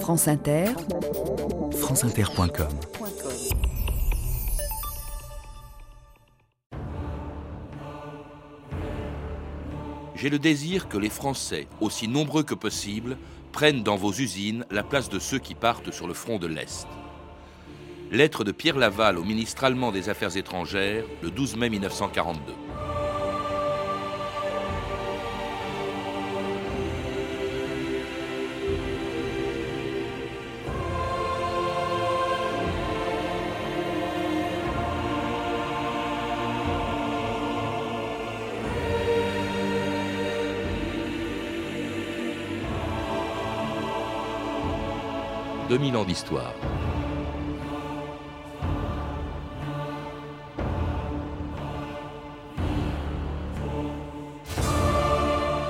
France Inter, franceinter.com J'ai le désir que les Français, aussi nombreux que possible, prennent dans vos usines la place de ceux qui partent sur le front de l'Est. Lettre de Pierre Laval au ministre allemand des Affaires étrangères le 12 mai 1942. « 2000 ans d'histoire.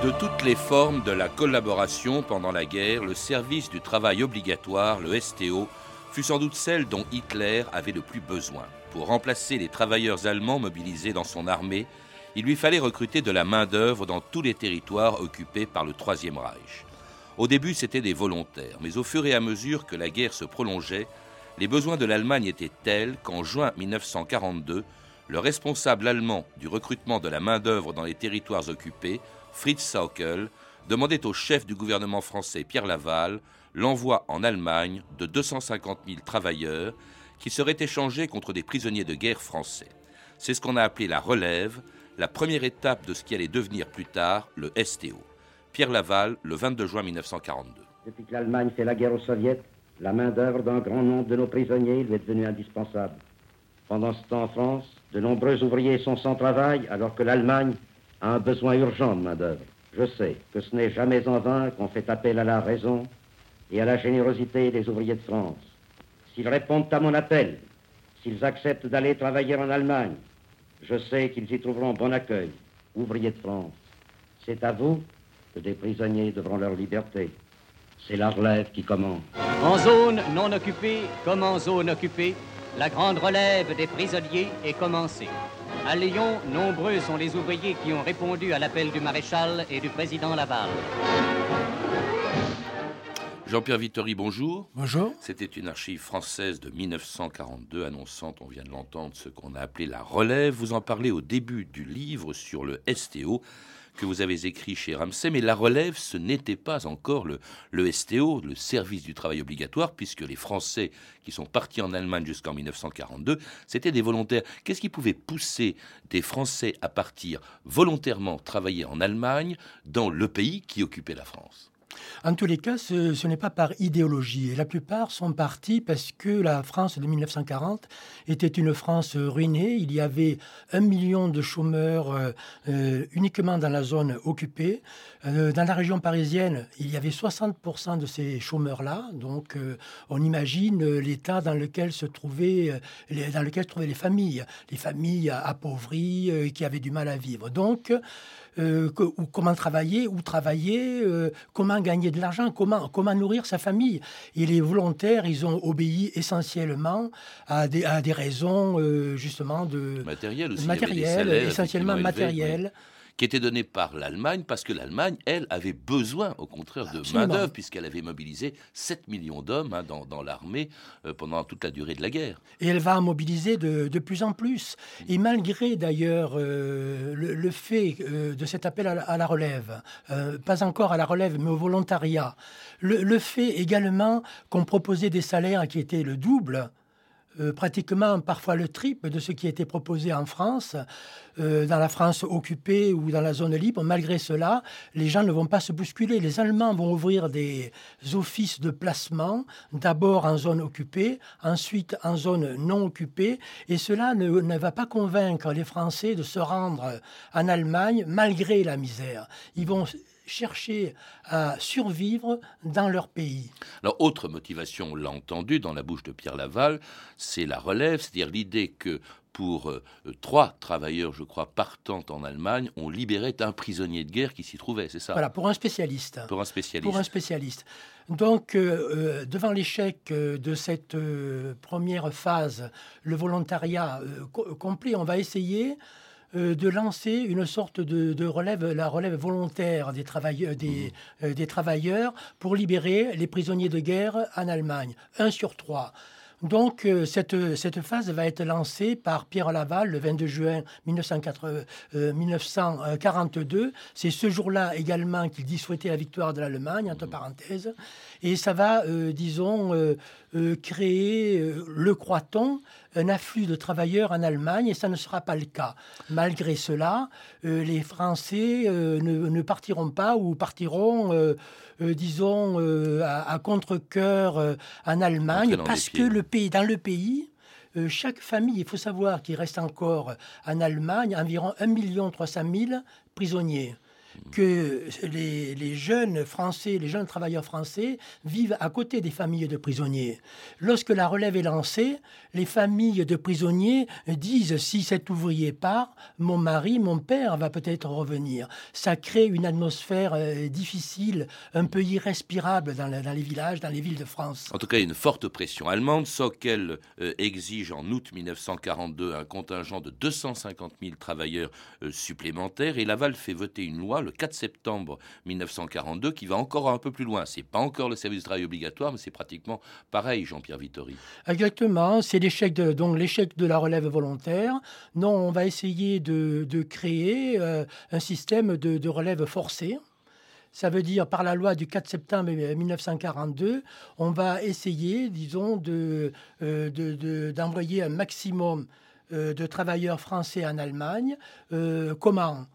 De toutes les formes de la collaboration pendant la guerre, le service du travail obligatoire, le STO, fut sans doute celle dont Hitler avait le plus besoin. Pour remplacer les travailleurs allemands mobilisés dans son armée, il lui fallait recruter de la main-d'œuvre dans tous les territoires occupés par le Troisième Reich. Au début, c'était des volontaires, mais au fur et à mesure que la guerre se prolongeait, les besoins de l'Allemagne étaient tels qu'en juin 1942, le responsable allemand du recrutement de la main-d'œuvre dans les territoires occupés, Fritz Saukel, demandait au chef du gouvernement français Pierre Laval l'envoi en Allemagne de 250 000 travailleurs qui seraient échangés contre des prisonniers de guerre français. C'est ce qu'on a appelé la relève, la première étape de ce qui allait devenir plus tard le STO. Pierre Laval, le 22 juin 1942. Depuis que l'Allemagne fait la guerre aux soviets, la main-d'œuvre d'un grand nombre de nos prisonniers lui est devenue indispensable. Pendant ce temps en France, de nombreux ouvriers sont sans travail alors que l'Allemagne a un besoin urgent de main-d'œuvre. Je sais que ce n'est jamais en vain qu'on fait appel à la raison et à la générosité des ouvriers de France. S'ils répondent à mon appel, s'ils acceptent d'aller travailler en Allemagne, je sais qu'ils y trouveront bon accueil, ouvriers de France. C'est à vous que des prisonniers devront leur liberté. C'est la relève qui commence. En zone non occupée comme en zone occupée, la grande relève des prisonniers est commencée. À Lyon, nombreux sont les ouvriers qui ont répondu à l'appel du maréchal et du président Laval. Jean-Pierre Vittori, bonjour. Bonjour. C'était une archive française de 1942 annonçant, on vient de l'entendre, ce qu'on a appelé la relève. Vous en parlez au début du livre sur le STO que vous avez écrit chez Ramsay, mais la relève, ce n'était pas encore le, le, STO, le service du travail obligatoire, puisque les Français qui sont partis en Allemagne jusqu'en 1942, c'était des volontaires. Qu'est-ce qui pouvait pousser des Français à partir volontairement travailler en Allemagne dans le pays qui occupait la France? En tous les cas, ce, n'est pas par idéologie. La plupart sont partis parce que la France de 1940 était une France ruinée. Il y avait un million de chômeurs euh, euh, uniquement dans la zone occupée. Euh, dans la région parisienne, il y avait 60% de ces chômeurs-là. Donc, on imagine l'état dans lequel se trouvaient, les, dans lequel se trouvaient les familles, les familles appauvries qui avaient du mal à vivre. Donc, euh, que, ou comment travailler, où travailler, euh, comment gagner de l'argent, comment, comment nourrir sa famille. Et les volontaires, ils ont obéi essentiellement à des, à des raisons euh, justement de matériel, aussi. matériel essentiellement matériel. Oui qui était donné par l'Allemagne parce que l'Allemagne, elle, avait besoin, au contraire, de main-d'œuvre, puisqu'elle avait mobilisé 7 millions d'hommes hein, dans, dans l'armée euh, pendant toute la durée de la guerre. Et elle va en mobiliser de, de plus en plus. Et malgré d'ailleurs euh, le, le, fait euh, de cet appel à la, à la relève, pas encore à la relève, mais au volontariat, le, le fait également qu'on proposait des salaires qui étaient le double euh, pratiquement parfois le triple de ce qui était proposé en France, euh, dans la France occupée ou dans la zone libre. Malgré cela, les gens ne vont pas se bousculer. Les Allemands vont ouvrir des offices de placement, d'abord en zone occupée, ensuite en zone non occupée, et cela ne, ne va pas convaincre les Français de se rendre en Allemagne malgré la misère. Ils vont chercher à survivre dans leur pays. Alors, autre motivation, on l'a entendu dans la bouche de Pierre Laval, c'est la relève, c'est-à-dire l'idée que pour euh, trois travailleurs, je crois, partant en Allemagne, on libérait un prisonnier de guerre qui s'y trouvait, c'est ça? Voilà, pour un spécialiste. Pour un spécialiste. Pour un spécialiste. Donc, euh, euh, devant l'échec de cette euh, première phase, le volontariat co complet, on va essayer de lancer une sorte de, relève, la relève volontaire des travailleurs, des, mmh. des travailleurs pour libérer les prisonniers de guerre en Allemagne. Un sur trois. Donc, euh, cette, cette, phase va être lancée par Pierre Laval le 22 juin 1942. Euh, C'est ce jour-là également qu'il dit souhaiter la victoire de l'Allemagne, entre parenthèses. Et ça va, euh, disons, créer, le croit-on, un afflux de travailleurs en Allemagne, et ça ne sera pas le cas. Malgré cela, les Français ne, ne, partiront pas ou partiront euh, disons, euh, à, contre-coeur euh, en Allemagne, parce que le pays, dans le pays, chaque famille, il faut savoir qu'il reste encore en Allemagne environ 1 300 000 prisonniers que les, jeunes Français, les jeunes travailleurs français vivent à côté des familles de prisonniers. Lorsque la relève est lancée, les familles de prisonniers disent si cet ouvrier part, mon mari, mon père va peut-être revenir. Ça crée une atmosphère euh, difficile, un peu irrespirable dans, les villages, dans les villes de France. En tout cas, une forte pression allemande. Sockel euh, exige en août 1942 un contingent de 250 000 travailleurs euh, supplémentaires et Laval fait voter une loi le 4 septembre 1942 qui va encore un peu plus loin. C'est pas encore le service de travail obligatoire, mais c'est pratiquement pareil, Jean-Pierre Vittori. Exactement, c'est l'échec de, donc l'échec de la relève volontaire. Non, on va essayer de, créer euh, un système de, relève forcée. Ça veut dire, par la loi du 4 septembre 1942, on va essayer, disons, de, euh, d'envoyer un maximum euh, de travailleurs français en Allemagne. comment?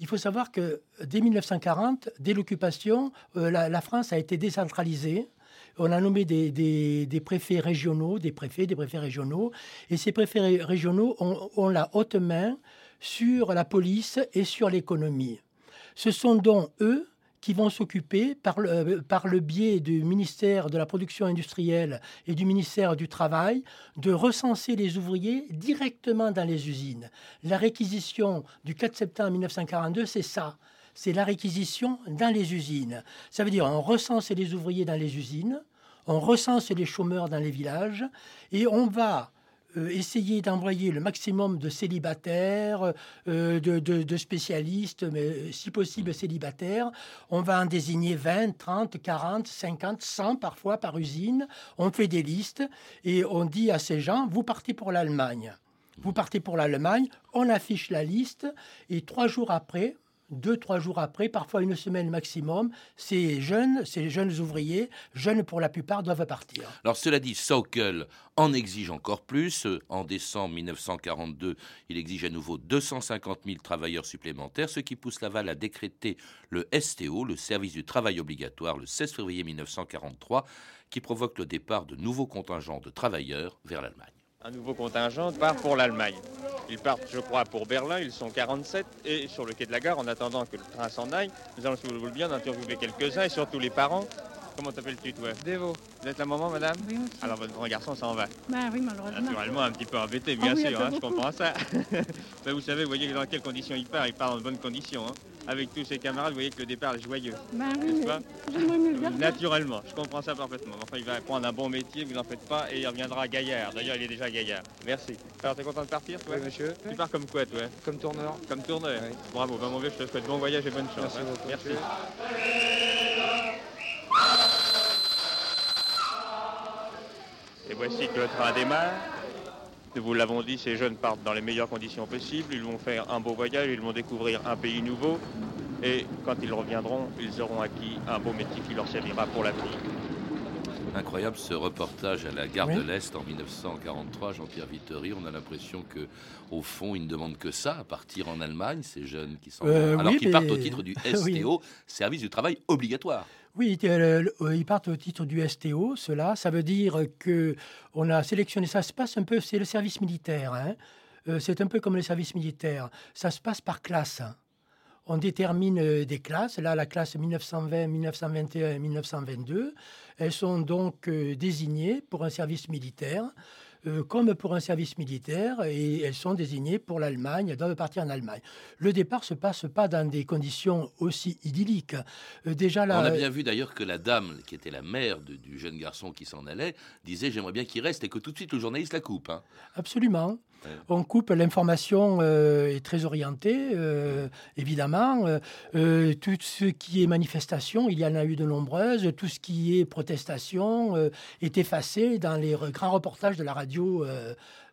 Il faut savoir que dès 1940, dès l'occupation, euh, la, France a été décentralisée. On a nommé des, préfets régionaux, des préfets, des préfets régionaux, et ces préfets régionaux ont la haute main sur la police et sur l'économie. Ce sont donc eux qui vont s'occuper, par le, euh, par le biais du ministère de la Production industrielle et du ministère du Travail, de recenser les ouvriers directement dans les usines. La réquisition du 4 septembre 1942, c'est ça. C'est la réquisition dans les usines. Ça veut dire on recense les ouvriers dans les usines, on recense les chômeurs dans les villages, et on va euh, essayer d'envoyer le maximum de célibataires, euh, de, spécialistes, mais si possible célibataires. On va en désigner 20, 30, 40, 50, 100 parfois par usine. On fait des listes et on dit à ces gens, vous partez pour l'Allemagne. Vous partez pour l'Allemagne, on affiche la liste et trois jours après, deux, trois jours après, parfois une semaine maximum, ces jeunes, ces jeunes ouvriers, jeunes pour la plupart, doivent partir. Alors cela dit, Sokol en exige encore plus. En décembre 1942, il exige à nouveau 250 000 travailleurs supplémentaires, ce qui pousse Laval à décréter le STO, le service du travail obligatoire, le 16 février 1943, qui provoque le départ de nouveaux contingents de travailleurs vers l'Allemagne. Un nouveau contingent part pour l'Allemagne. Ils partent, je crois, pour Berlin, ils sont 47, et sur le quai de la gare, en attendant que le train s'en aille, nous allons, si vous le voulez bien, interviewer quelques-uns, et surtout les parents. Comment t'appelles-tu, toi? Dévo. Vous êtes la maman, madame? Oui. Alors, votre grand garçon s'en va Ben oui, malheureusement. Naturellement, un petit peu embêté, bien ah sûr, hein, je comprends ça. ben, vous savez, vous voyez dans quelles conditions il part, il part en bonnes conditions. Hein avec tous ses camarades, vous voyez que le départ est joyeux. Ben oui, pas Naturellement, je comprends ça parfaitement. Enfin, il va prendre un bon métier, vous n'en faites pas, et il reviendra gaillard. D'ailleurs, il est déjà gaillard. Merci. Alors, t'es content de partir, toi Oui, monsieur. Tu pars comme quoi, toi Comme tourneur. Comme tourneur Bravo, ben, mon vieux, je te souhaite bon voyage et bonne chance. Merci hein. beaucoup. Merci. Et voici que le train démarre. Nous vous l'avons dit, ces jeunes partent dans les meilleures conditions possibles. Ils vont faire un beau voyage, ils vont découvrir un pays nouveau. Et quand ils reviendront, ils auront acquis un beau métier qui leur servira pour l'avenir. Incroyable ce reportage à la gare de l'Est en 1943, Jean-Pierre Vittori. On a l'impression que, au fond, ils ne demandent que ça, à partir en Allemagne, ces jeunes qui sont. Euh, alors qu'ils partent au titre du STO, service du travail obligatoire. Oui, euh, ils partent au titre du STO, cela. Ça veut dire que on a sélectionné, ça se passe un peu, c'est le service militaire. Hein. Euh, c'est un peu comme le service militaire. Ça se passe par classe. On détermine euh, des classes. Là, la classe 1920, 1921 et 1922. Elles sont donc désignées pour un service militaire. Euh, comme pour un service militaire et elles sont désignées pour l'Allemagne, elles doivent partir en Allemagne. Le départ se passe pas dans des conditions aussi idylliques. Euh, déjà là, On a bien vu d'ailleurs que la dame, qui était la mère de- du jeune garçon qui s'en allait, disait j'aimerais bien qu'il reste et que tout de suite le journaliste la coupe. hein. Absolument. On coupe l'information euh, est très orientée, euh, évidemment. Euh, tout ce qui est manifestation, il y en a eu de nombreuses. Tout ce qui est protestation est effacé dans les grands reportages de la radio,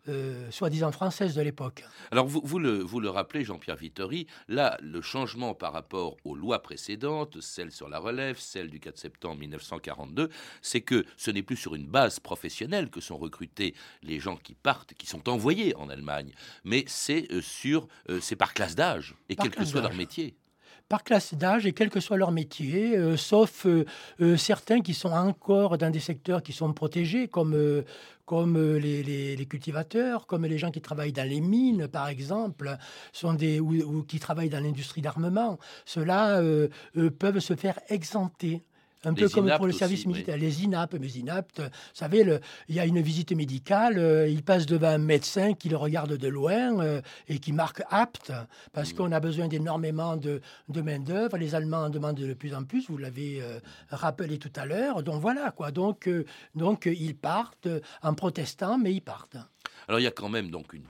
euh, soi-disant française de l'époque. Alors vous, vous le, vous le rappelez, Jean-Pierre Vittori, là, le changement par rapport aux lois précédentes, celle sur la relève, celle du 4 septembre 1942, c'est que ce n'est plus sur une base professionnelle que sont recrutés les gens qui partent, qui sont envoyés en Allemagne, mais c'est euh, sur, euh, c'est par classe d'âge et Par quel que soit leur métier. Par classe d'âge et quel que soit leur métier, euh, sauf euh, euh, certains qui sont encore dans des secteurs qui sont protégés, comme, comme les, les- cultivateurs, comme les gens qui travaillent dans les mines, par exemple, sont des, ou, ou qui travaillent dans l'industrie d'armement. Ceux-là peuvent se faire exempter. Un Les peu comme pour le aussi, service oui. militaire. Les inaptes, mais inaptes, vous savez, le- il y a une visite médicale, euh, il passe devant un médecin qui le regarde de loin euh, et qui marque apte, parce Mmh. qu'on a besoin d'énormément de, de main-d'œuvre. Les Allemands en demandent de plus en plus, vous l'avez euh, rappelé tout à l'heure. Donc voilà, quoi. Donc, donc ils partent en protestant, mais ils partent. Alors il y a quand même donc une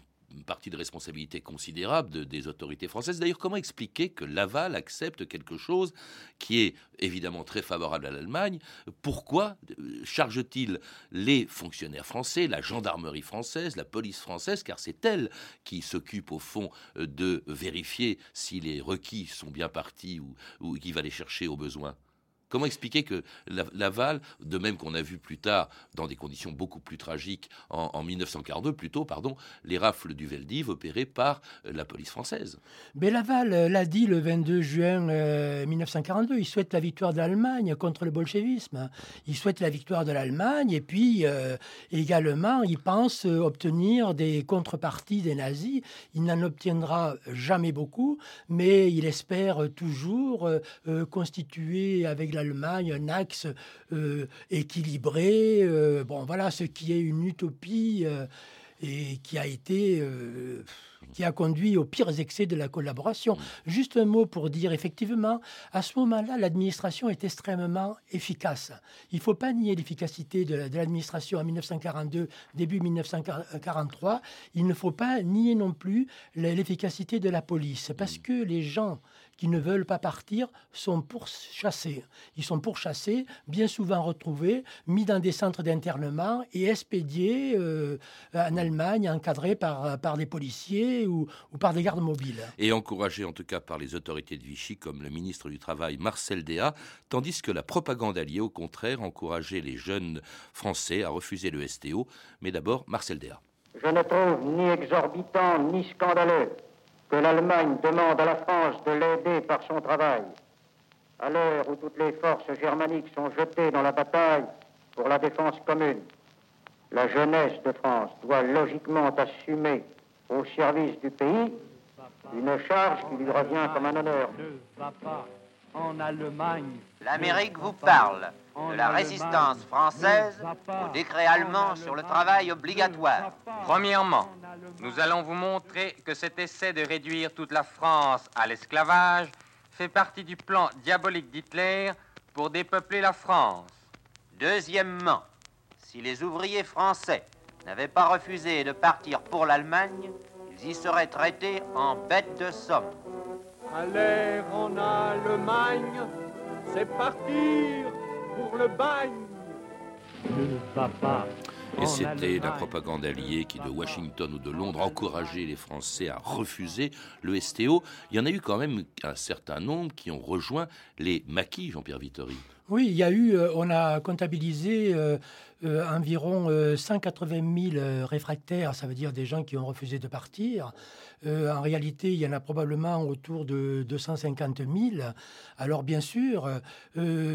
partie de responsabilité considérable de- des autorités françaises. D'ailleurs, comment expliquer que Laval accepte quelque chose qui est évidemment très favorable à l'Allemagne? Pourquoi euh, charge-t-il les fonctionnaires français, la gendarmerie française, la police française, car c'est elle qui s'occupe au fond euh, de vérifier si les requis sont bien partis ou qui va les chercher au besoin? Comment expliquer que la- Laval, de même qu'on a vu plus tard, dans des conditions beaucoup plus tragiques, en, en 1942 plutôt, pardon, les rafles du Veldiv opérées par euh, la police française? Mais Laval euh, l'a dit le 22 juin euh, 1942, il souhaite la victoire de l'Allemagne contre le bolchevisme. Il souhaite la victoire de l'Allemagne et puis euh, également il pense euh, obtenir des contreparties des nazis. Il n'en obtiendra jamais beaucoup, mais il espère toujours euh, euh, constituer avec l'Allemagne un axe euh, équilibré. euh, bon, voilà ce qui est une utopie. euh, et qui a été qui a conduit aux pires excès de la collaboration. Juste un mot pour dire effectivement, à ce moment-là, l'administration est extrêmement efficace. Il ne faut pas nier l'efficacité de, la- de l'administration en 1942, début 1943. Il ne faut pas nier non plus l'efficacité de la police, parce que les gens qui ne veulent pas partir sont pourchassés. Ils sont pourchassés, bien souvent retrouvés, mis dans des centres d'internement et expédiés euh, en Allemagne, encadrés par, par des policiers ou, ou par des gardes mobiles. et encouragés en tout cas par les autorités de Vichy comme le ministre du Travail Marcel Déat, tandis que la propagande alliée au contraire encourageait les jeunes Français à refuser le STO, mais d'abord Marcel Déat. Je ne trouve ni exorbitant ni scandaleux que l'Allemagne demande à la France de l'aider par son travail. À l'heure où toutes les forces germaniques sont jetées dans la bataille pour la défense commune, la jeunesse de France doit logiquement assumer au service du pays une charge qui lui revient comme un honneur. ne va pas en Allemagne. L'Amérique vous parle de la résistance française au décret allemand sur le travail obligatoire. Premièrement, nous allons vous montrer que cet essai de réduire toute la France à l'esclavage fait partie du plan diabolique d'Hitler pour dépeupler la France. Deuxièmement, si les ouvriers français n'avaient pas refusé de partir pour l'Allemagne, ils y seraient traités en bêtes de somme. Aller en Allemagne, c'est partir pour le bagne. Ne va pas. Et c'était la propagande alliée qui, de Washington ou de Londres, encourageait les Français à refuser le STO. Il y en a eu quand même un certain nombre qui ont rejoint les maquis, Jean-Pierre Vittori. Oui, il y a eu, euh, on a comptabilisé euh, euh, environ euh, 180 000 euh, réfractaires, ça veut dire des gens qui ont refusé de partir. En réalité, il y en a probablement autour de 250 000. Alors bien sûr,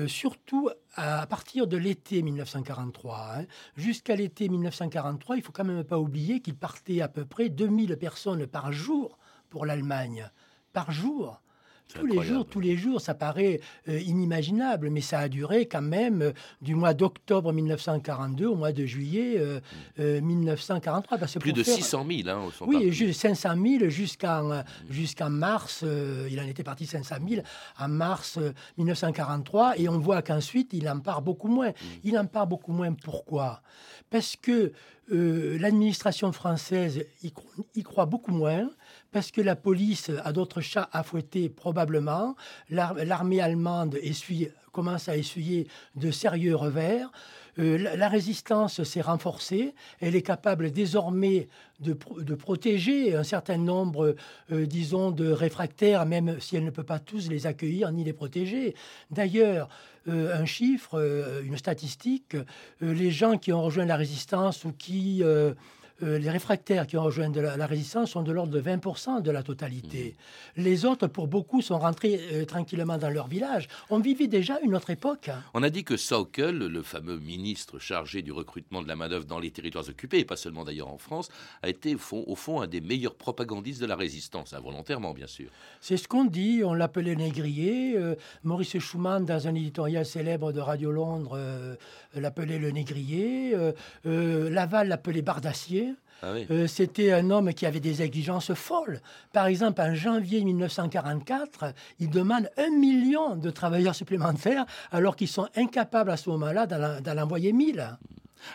surtout à partir de l'été 1943, hein, jusqu'à l'été 1943, il faut quand même pas oublier qu'il partait à peu près 2000 personnes par jour pour l'Allemagne. Par jour tous les jours, tous les jours, ça paraît euh, inimaginable, mais ça a duré quand même euh, du mois d'octobre 1942 au mois de juillet 1943. Parce que Plus de 600 000, hein, Oui, 500 000 jusqu'en jusqu'en mars. il en était parti 500 000 en mars 1943, et on voit qu'ensuite il en part beaucoup moins. Mm. Il en part beaucoup moins. Pourquoi? Parce que l'administration française y, croit beaucoup moins parce que la police a d'autres chats à fouetter probablement. L'armée allemande commence à essuyer de sérieux revers. Euh, la, résistance s'est renforcée. Elle est capable désormais de, protéger un certain nombre, euh, disons, de réfractaires, même si elle ne peut pas tous les accueillir ni les protéger. D'ailleurs, euh, un chiffre, une statistique, les gens qui ont rejoint la résistance ou qui euh, les réfractaires qui ont rejoint la, résistance sont de l'ordre de 20% de la totalité. Mmh. Les autres, pour beaucoup, sont rentrés euh, tranquillement dans leur village. On vivait déjà une autre époque. On a dit que Saukel, le fameux ministre chargé du recrutement de la main-d'œuvre dans les territoires occupés, et pas seulement d'ailleurs en France, a été au fond, au fond un des meilleurs propagandistes de la résistance, involontairement bien sûr. C'est ce qu'on dit, on l'appelait négrier. Euh, Maurice Schumann, dans un éditorial célèbre de Radio Londres, l'appelait le négrier. Laval l'appelait bardacier. Ah euh, c'était un homme qui avait des exigences folles. Par exemple, en janvier 1944, il demande un million de travailleurs supplémentaires alors qu'ils sont incapables à ce moment-là d'en envoyer mille.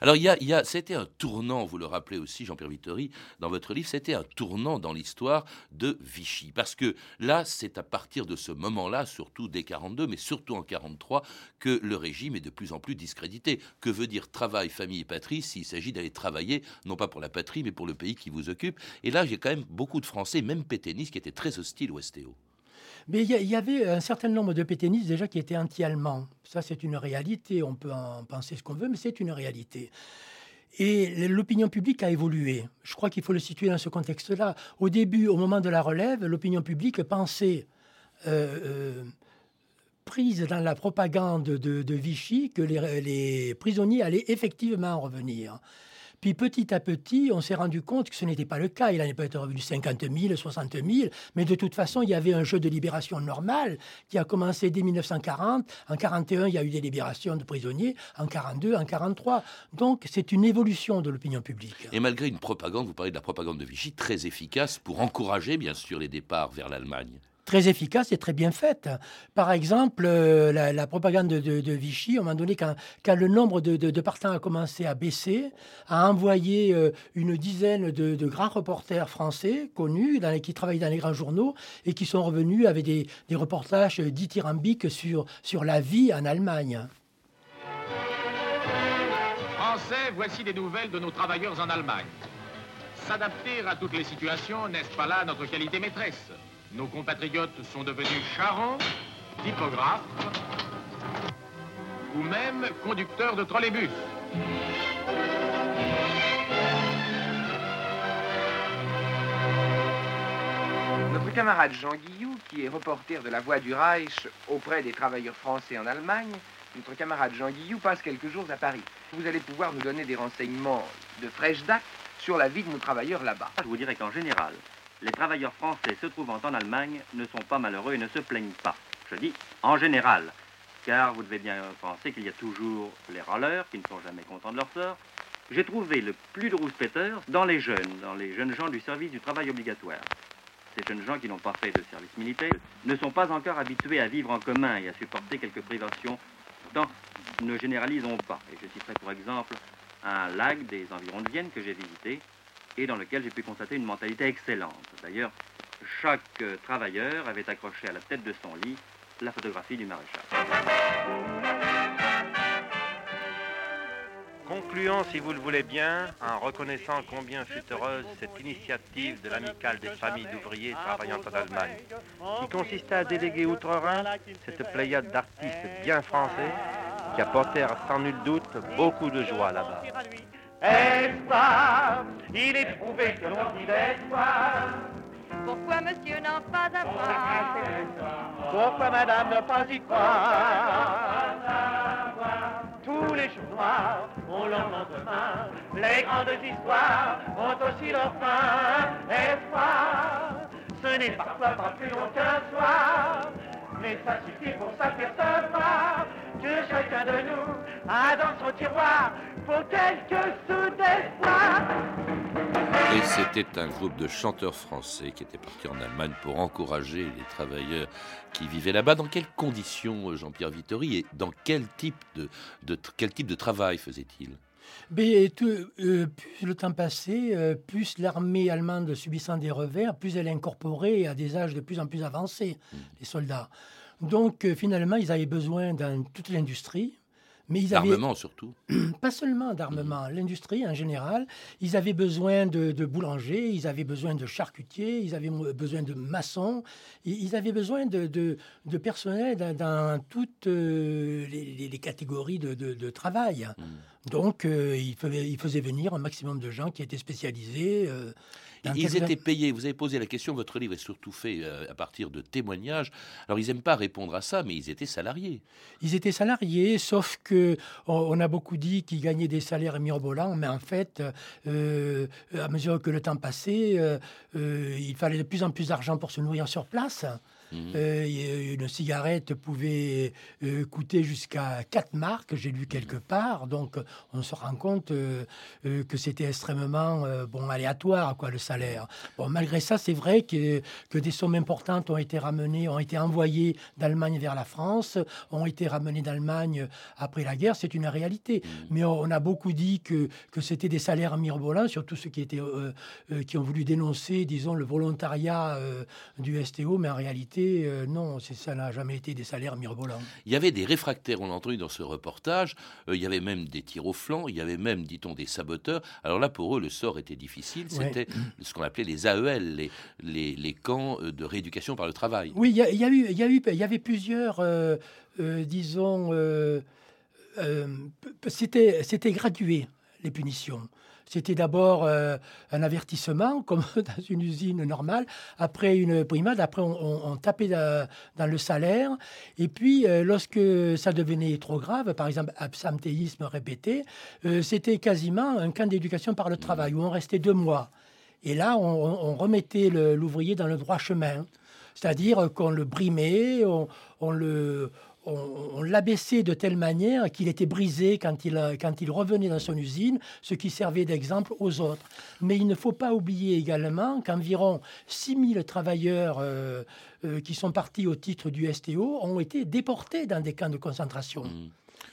Alors, il y a, c'était un tournant, vous le rappelez aussi, Jean-Pierre Vittori, dans votre livre, c'était un tournant dans l'histoire de Vichy. Parce que là, c'est à partir de ce moment-là, surtout dès 42, mais surtout en 43, que le régime est de plus en plus discrédité. Que veut dire travail, famille et patrie s'il s'agit d'aller travailler, non pas pour la patrie, mais pour le pays qui vous occupe? Et là, j'ai quand même beaucoup de Français, même pétainistes, qui étaient très hostiles au STO. Mais il y, avait un certain nombre de pétainistes déjà qui étaient anti-allemands. Ça, c'est une réalité. On peut en penser ce qu'on veut, mais c'est une réalité. Et l'opinion publique a évolué. Je crois qu'il faut le situer dans ce contexte-là. Au début, au moment de la relève, l'opinion publique pensait, euh, euh, prise dans la propagande de, Vichy, que les, prisonniers allaient effectivement revenir. Puis petit à petit, on s'est rendu compte que ce n'était pas le cas. Il en est peut-être revenu 50 000, 60 000, mais de toute façon, il y avait un jeu de libération normal qui a commencé dès 1940. En 41, il y a eu des libérations de prisonniers. En 42, en 43. Donc, c'est une évolution de l'opinion publique. Et malgré une propagande, vous parlez de la propagande de Vichy, très efficace pour encourager, bien sûr, les départs vers l'Allemagne très efficace et très bien faite. Par exemple, euh, la, propagande de, Vichy, à un moment donné, quand, le nombre de, partants a commencé à baisser, a envoyé euh, une dizaine de, grands reporters français connus, dans qui travaillaient dans les grands journaux, et qui sont revenus avec des, reportages dithyrambiques sur, sur la vie en Allemagne. Français, voici des nouvelles de nos travailleurs en Allemagne. S'adapter à toutes les situations, n'est-ce pas là notre qualité maîtresse? Nos compatriotes sont devenus charrons, typographes ou même conducteurs de trolleybus. Notre camarade Jean Guillou, qui est reporter de la Voix du Reich auprès des travailleurs français en Allemagne, notre camarade Jean Guillou passe quelques jours à Paris. Vous allez pouvoir nous donner des renseignements de fraîche date sur la vie de nos travailleurs là-bas. Je vous dirais qu'en général, les travailleurs français se trouvant en Allemagne ne sont pas malheureux et ne se plaignent pas. Je dis en général, car vous devez bien penser qu'il y a toujours les râleurs qui ne sont jamais contents de leur sort. J'ai trouvé le plus de rouspéteurs dans les jeunes, dans les jeunes gens du service du travail obligatoire. Ces jeunes gens qui n'ont pas fait de service militaire ne sont pas encore habitués à vivre en commun et à supporter quelques privations. Pourtant, ne généralisons pas. Et je citerai pour exemple un lac des environs de Vienne que j'ai visité, et dans lequel j'ai pu constater une mentalité excellente. D'ailleurs, chaque euh, travailleur avait accroché à la tête de son lit la photographie du maréchal. Concluons, si vous le voulez bien, en reconnaissant combien fut heureuse cette initiative de l'amicale des familles d'ouvriers travaillant en Allemagne, qui consistait à déléguer outre-Rhin cette pléiade d'artistes bien français qui apportèrent sans nul doute beaucoup de joie là-bas. Espoir, il est prouvé que l'on dit l'espoir. Pourquoi monsieur n'a pas à croire Pourquoi madame n'a pas y croire Tous les jours noirs ont leur lendemain. Les grandes histoires ont aussi leur fin. Espoir, Ce n'est parfois pas plus long qu'un soir, mais ça suffit pour s'apercevoir que chacun de nous a dans son tiroir pour quelques sous d'espoir. Et c'était un groupe de chanteurs français qui était parti en Allemagne pour encourager les travailleurs qui vivaient là-bas. Dans quelles conditions, Jean-Pierre Vittori, et dans quel type de, de quel type de travail faisait-il mais euh, plus le temps passait, euh, plus l'armée allemande subissant des revers, plus elle incorporait à des âges de plus en plus avancés, Hmm. les soldats. Donc euh, finalement, ils avaient besoin dans toute l'industrie. Mais ils avaient surtout. pas seulement d'armement, l'industrie en général. Ils avaient besoin de, de boulangers, ils avaient besoin de charcutiers, ils avaient besoin de maçons, ils avaient besoin de, de, de personnel dans, dans toutes euh, les, les- les catégories de, travail. Donc, euh, ils, faisaient, ils faisaient venir un maximum de gens qui étaient spécialisés. euh, Ils étaient payés. Vous avez posé la question. Votre livre est surtout fait euh, à partir de témoignages. Alors, ils n'aiment pas répondre à ça, mais ils étaient salariés. Ils étaient salariés, sauf que on, a beaucoup dit qu'ils gagnaient des salaires mirobolants, mais en fait, euh, à mesure que le temps passait, euh, euh, il fallait de plus en plus d'argent pour se nourrir sur place. Euh, et une cigarette pouvait euh, coûter jusqu'à 4 marques, j'ai lu quelque part. Donc, on se rend compte euh, euh, que c'était extrêmement euh, bon, aléatoire, quoi, le salaire. Bon, malgré ça, c'est vrai que, que des sommes importantes ont été ramenées, ont été envoyées d'Allemagne vers la France, ont été ramenées d'Allemagne après la guerre. C'est une réalité. Mais on, on a beaucoup dit que, que c'était des salaires mirobolants, surtout ceux qui, étaient, euh, euh, qui ont voulu dénoncer, disons, le volontariat euh, du STO. Mais en réalité, euh, non, ça n'a jamais été des salaires mirobolants. Il y avait des réfractaires, on l'a entendu dans ce reportage. Euh, il y avait même des tirs au flanc. Il y avait même, dit-on, des saboteurs. Alors là, pour eux, le sort était difficile. Ouais. C'était ce qu'on appelait les AEL, les, les, les camps euh, de rééducation par le travail. Oui, il y, a- y a eu, il y a eu, il y avait plusieurs, euh, euh, disons, c'était gradué les punitions. C'était d'abord euh, un avertissement, comme dans une usine normale, après une primade, après on, tapait da- dans le salaire, et puis euh, lorsque ça devenait trop grave, par exemple absentéisme répété, euh, c'était quasiment un camp d'éducation par le travail, où on restait deux mois. Et là, on, remettait l'ouvrier dans le droit chemin. C'est-à-dire qu'on le brimait, on le, on, on l'abaissait de telle manière qu'il était brisé quand il, a- quand il revenait dans son usine, ce qui servait d'exemple aux autres. Mais il ne faut pas oublier également qu'environ 6000 travailleurs euh, euh, qui sont partis au titre du STO ont été déportés dans des camps de concentration.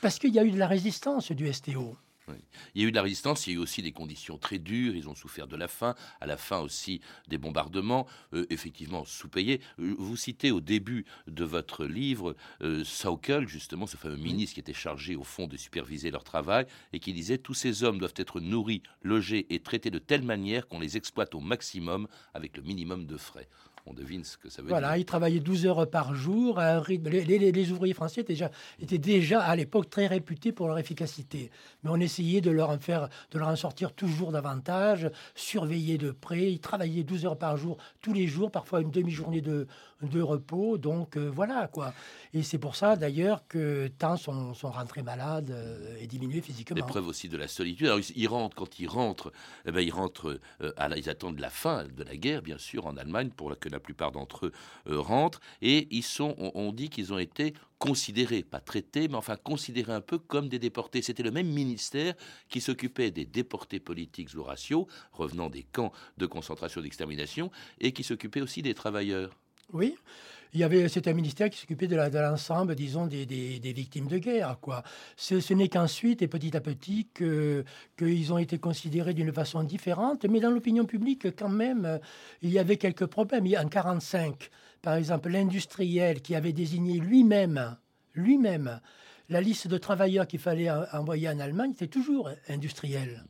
Parce qu'il y a eu de la résistance du STO. Oui. Il y a eu de la résistance, il y a eu aussi des conditions très dures, ils ont souffert de la faim, à la fin aussi des bombardements, euh, effectivement sous-payés. Euh, Vous citez au début de votre livre euh, Saukel, justement, ce fameux ministre qui était chargé au fond de superviser leur travail et qui disait tous ces hommes doivent être nourris, logés et traités de telle manière qu'on les exploite au maximum avec le minimum de frais. On devine ce que ça veut Voilà, dire. ils travaillaient 12 heures par jour. à un rythme- Les, les- les ouvriers français étaient déjà, étaient déjà à l'époque très réputés pour leur efficacité. Mais on essayait de leur en faire, de leur en sortir toujours davantage, surveiller de près. Ils travaillaient 12 heures par jour, tous les jours, parfois une demi-journée de, de repos. Donc euh, voilà quoi. Et c'est pour ça d'ailleurs que tant sont, sont rentrés malades euh, et diminués physiquement. L'épreuve aussi de la solitude. Alors, ils, ils rentrent, quand ils rentrent, eh ben, ils rentrent, euh, à la- ils attendent la fin de la guerre, bien sûr, en Allemagne, pour que la plupart d'entre eux euh, rentrent. Et ils sont, on, on dit qu'ils ont été considérés, pas traités, mais enfin considérés un peu comme des déportés. C'était le même ministère qui s'occupait des déportés politiques ou raciaux, revenant des camps de concentration d'extermination, et qui s'occupait aussi des travailleurs. Oui. Il y avait, c'est un ministère qui s'occupait de, l'ensemble, disons, des, des- des victimes de guerre. Quoi. Ce, n'est qu'ensuite, et petit à petit, que, qu'ils ont été considérés d'une façon différente. Mais dans l'opinion publique, quand même, il y avait quelques problèmes. Il y a- En 1945, par exemple, l'industriel qui avait désigné lui-même, lui-même, la liste de travailleurs qu'il fallait en- envoyer en Allemagne, était toujours industriel.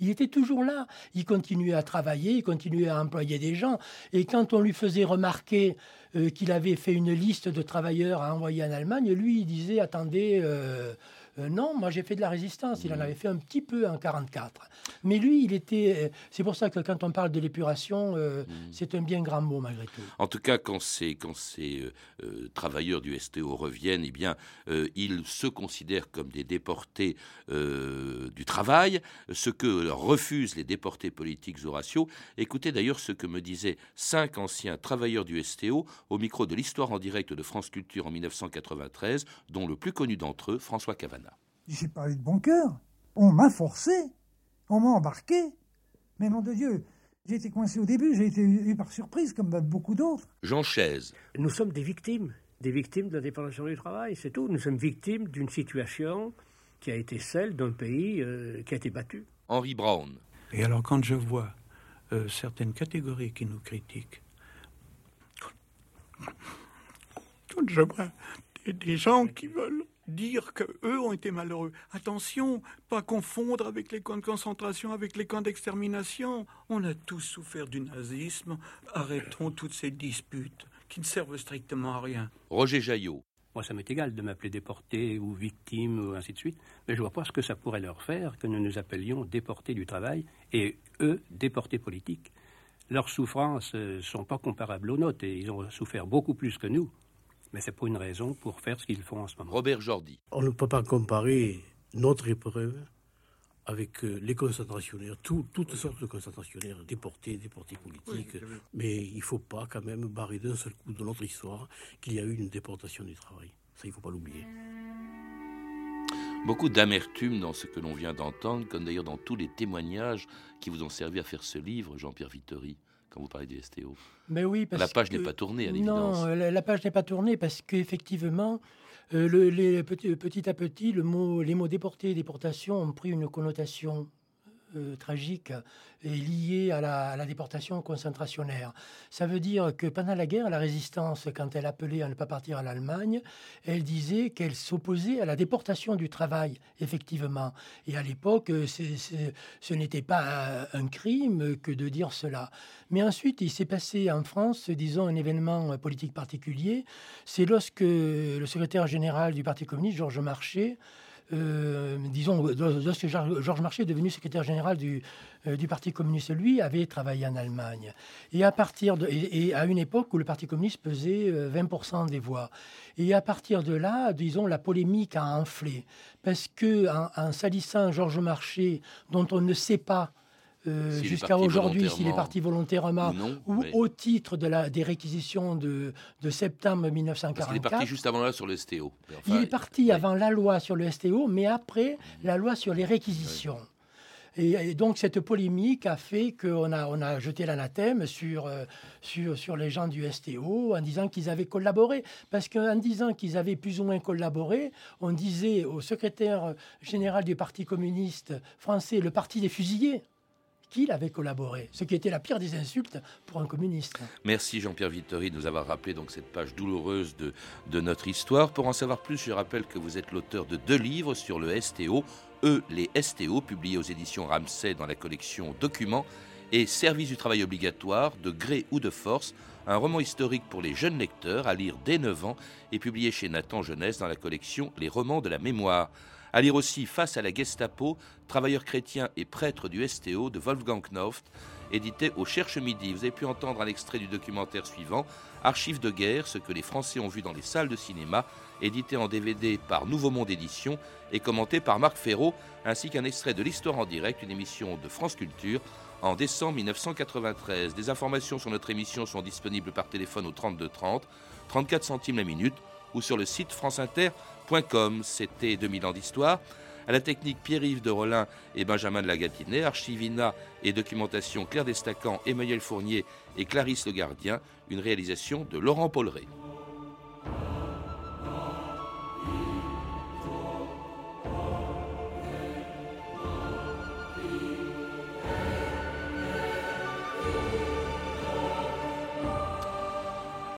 Il était toujours là. Il continuait à travailler, il continuait à employer des gens. Et quand on lui faisait remarquer euh, qu'il avait fait une liste de travailleurs à envoyer en Allemagne, lui, il disait Attendez, euh, Euh, non, moi j'ai fait de la résistance. Il en avait fait un petit peu en 44. Mais lui, il était. euh, C'est pour ça que quand on parle de l'épuration, euh, c'est un bien grand mot malgré tout. En tout cas, quand ces, quand ces euh, travailleurs du STO reviennent, eh bien, ils se considèrent comme des déportés du travail, ce que refusent les déportés politiques Horatio. Écoutez d'ailleurs ce que me disaient cinq anciens travailleurs du STO au micro de l'Histoire en direct de France Culture en 1993, dont le plus connu d'entre eux, François Cavana. J'ai parlé de bon cœur. On m'a forcé. On m'a embarqué. Mais nom de Dieu, j'ai été coincé au début, j'ai été eu par surprise comme beaucoup d'autres. Jean Chaise. Nous sommes des victimes, des victimes de la déportation du travail, c'est tout. Nous sommes victimes d'une situation qui a été celle d'un pays euh, qui a été battu. Henri Brown. Et alors quand je vois euh, certaines catégories qui nous critiquent, quand je vois des, des gens qui veulent dire que eux ont été malheureux. Attention, pas confondre avec les camps de concentration, avec les camps d'extermination. On a tous souffert du nazisme. Arrêtons toutes ces disputes qui ne servent strictement à rien. Roger Jaillot. Moi, ça m'est égal de m'appeler déporté ou victime ou ainsi de suite, mais je vois pas ce que ça pourrait leur faire que nous nous appelions déportés du travail et eux, déportés politiques. Leurs souffrances ne sont pas comparables aux nôtres et ils ont souffert beaucoup plus que nous. Mais c'est pas une raison pour faire ce qu'ils font en ce moment. Robert Jordi. On ne peut pas comparer notre épreuve avec euh, les concentrationnaires, tout- toutes sortes de concentrationnaires, déportés, déportés politiques. Oui. Mais il ne faut pas quand même barrer d'un seul coup de notre histoire qu'il y a eu une déportation du travail. Ça, il ne faut pas l'oublier. Beaucoup d'amertume dans ce que l'on vient d'entendre, comme d'ailleurs dans tous les témoignages qui vous ont servi à faire ce livre, Jean-Pierre Vittori, quand vous parlez du STO. Mais oui, parce La page que- n'est pas tournée, à l'évidence. Non, la, la page n'est pas tournée parce qu'effectivement, euh, le- les- petit, petit à petit, le mot, les mots déportés et déportation ont pris une connotation euh, tragique et liée à la, déportation concentrationnaire. Ça veut dire que pendant la guerre, la résistance, quand elle appelait à ne pas partir à l'Allemagne, elle disait qu'elle s'opposait à la déportation du travail, effectivement. Et à l'époque, ce n'était pas euh, un crime que de dire cela. Mais ensuite, il s'est passé en France, disons, un événement politique particulier. C'est lorsque le secrétaire général du Parti communiste, Georges Marchais, euh, disons, lorsque Georges Marchais est devenu secrétaire général du, euh, du Parti communiste, lui avait travaillé en Allemagne. Et à partir et, à une époque où le Parti communiste pesait euh, 20% des voix. Et à partir de là, disons, la polémique a enflé. Parce que en, en salissant Georges Marchais, dont on ne sait pas euh, jusqu'à aujourd'hui s'il est parti volontairement ou non, ou mais- au titre de la, des réquisitions de, de septembre Parce qu'il est 1944. parti juste avant là sur le STO. Enfin, Il est parti avant la loi sur le STO, mais après la loi sur les réquisitions. Et, et donc cette polémique a fait qu'on a, on a jeté l'anathème sur, euh, sur, sur les gens du STO en disant qu'ils avaient collaboré. Parce qu'en disant qu'ils avaient plus ou moins collaboré, on disait au secrétaire général du Parti communiste français, le parti des fusillés, qu'il avait collaboré. Ce qui était la pire des insultes pour un communiste. Merci Jean-Pierre Vittori de nous avoir rappelé donc cette page douloureuse de, notre histoire. Pour en savoir plus, je rappelle que vous êtes l'auteur de deux livres sur le STO, Eux les STO, publiés aux éditions Ramsay dans la collection Documents, et Service du travail obligatoire, de gré ou de force, un roman historique pour les jeunes lecteurs à lire dès 9 ans et publié chez Nathan Jeunesse dans la collection Les romans de la mémoire. À lire aussi Face à la Gestapo, travailleurs chrétiens et prêtres du STO de Wolfgang Knauft, édité au Cherche Midi. Vous avez pu entendre un extrait du documentaire suivant, Archives de guerre, ce que les Français ont vu dans les salles de cinéma, édité en DVD par Nouveau Monde Édition et commenté par Marc Ferraud, ainsi qu'un extrait de l'Histoire en direct, une émission de France Culture en décembre 1993. Des informations sur notre émission sont disponibles par téléphone au 32 30, 34 centimes la minute ou sur le site franceinter.com. C'était 2000 ans d'histoire. À la technique Pierre-Yves de Rollin et Benjamin de la Archivina et documentation Claire Destacan, Emmanuel Fournier et Clarisse Le Gardien, une réalisation de Laurent Polleret.